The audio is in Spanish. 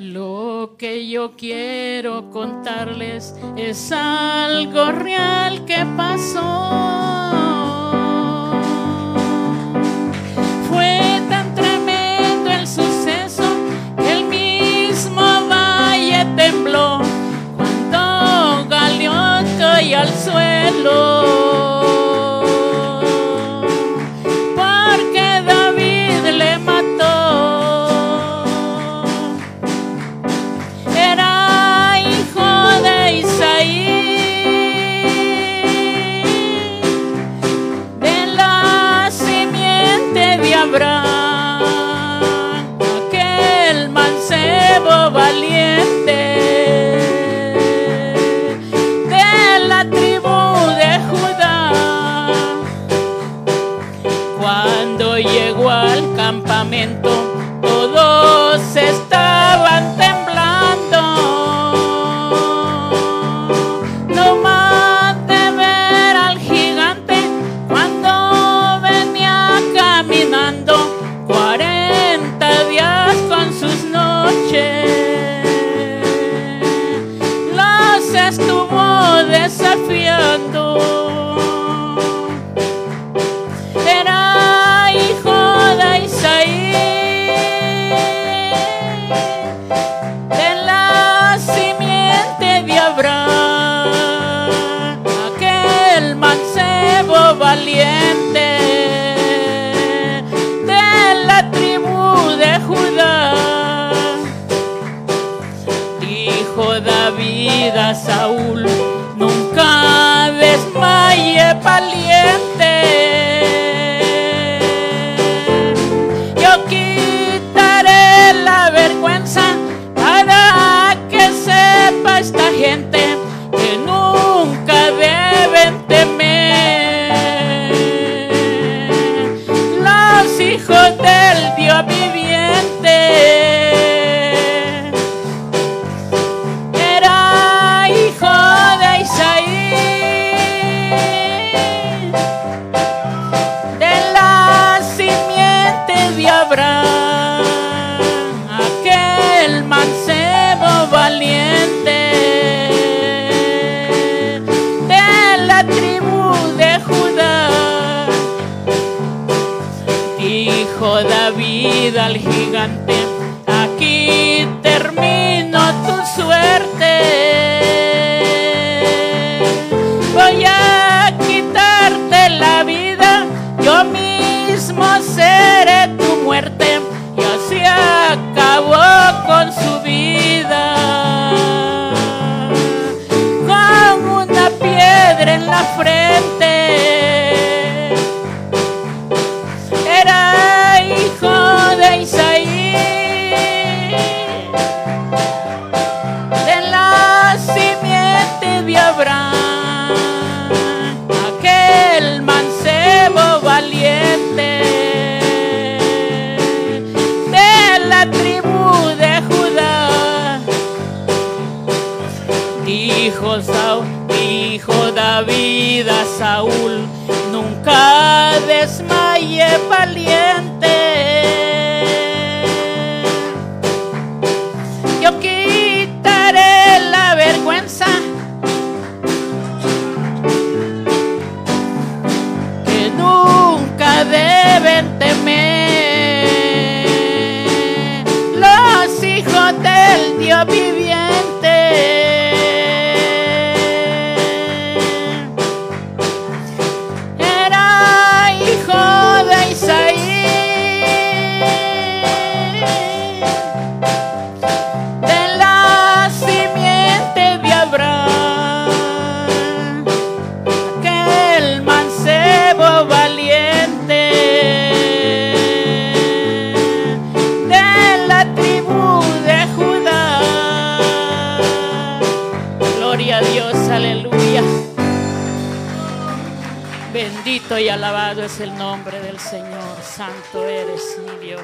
Lo que yo quiero contarles es algo real que pasó. Cuando llegó al campamento, todos estaban Dijo David Saúl, nunca desmaye valiente. Dijo David al gigante, aquí termino tu suerte. Voy a quitarte la vida, yo mismo seré tu muerte. Y así acabó Dijo Saúl, dijo David Saúl, nunca desmaye valiente. Yo quitaré la vergüenza que nunca deben temer los hijos del Dios viviente. Bendito y alabado es el nombre del Señor. Santo eres mi Dios.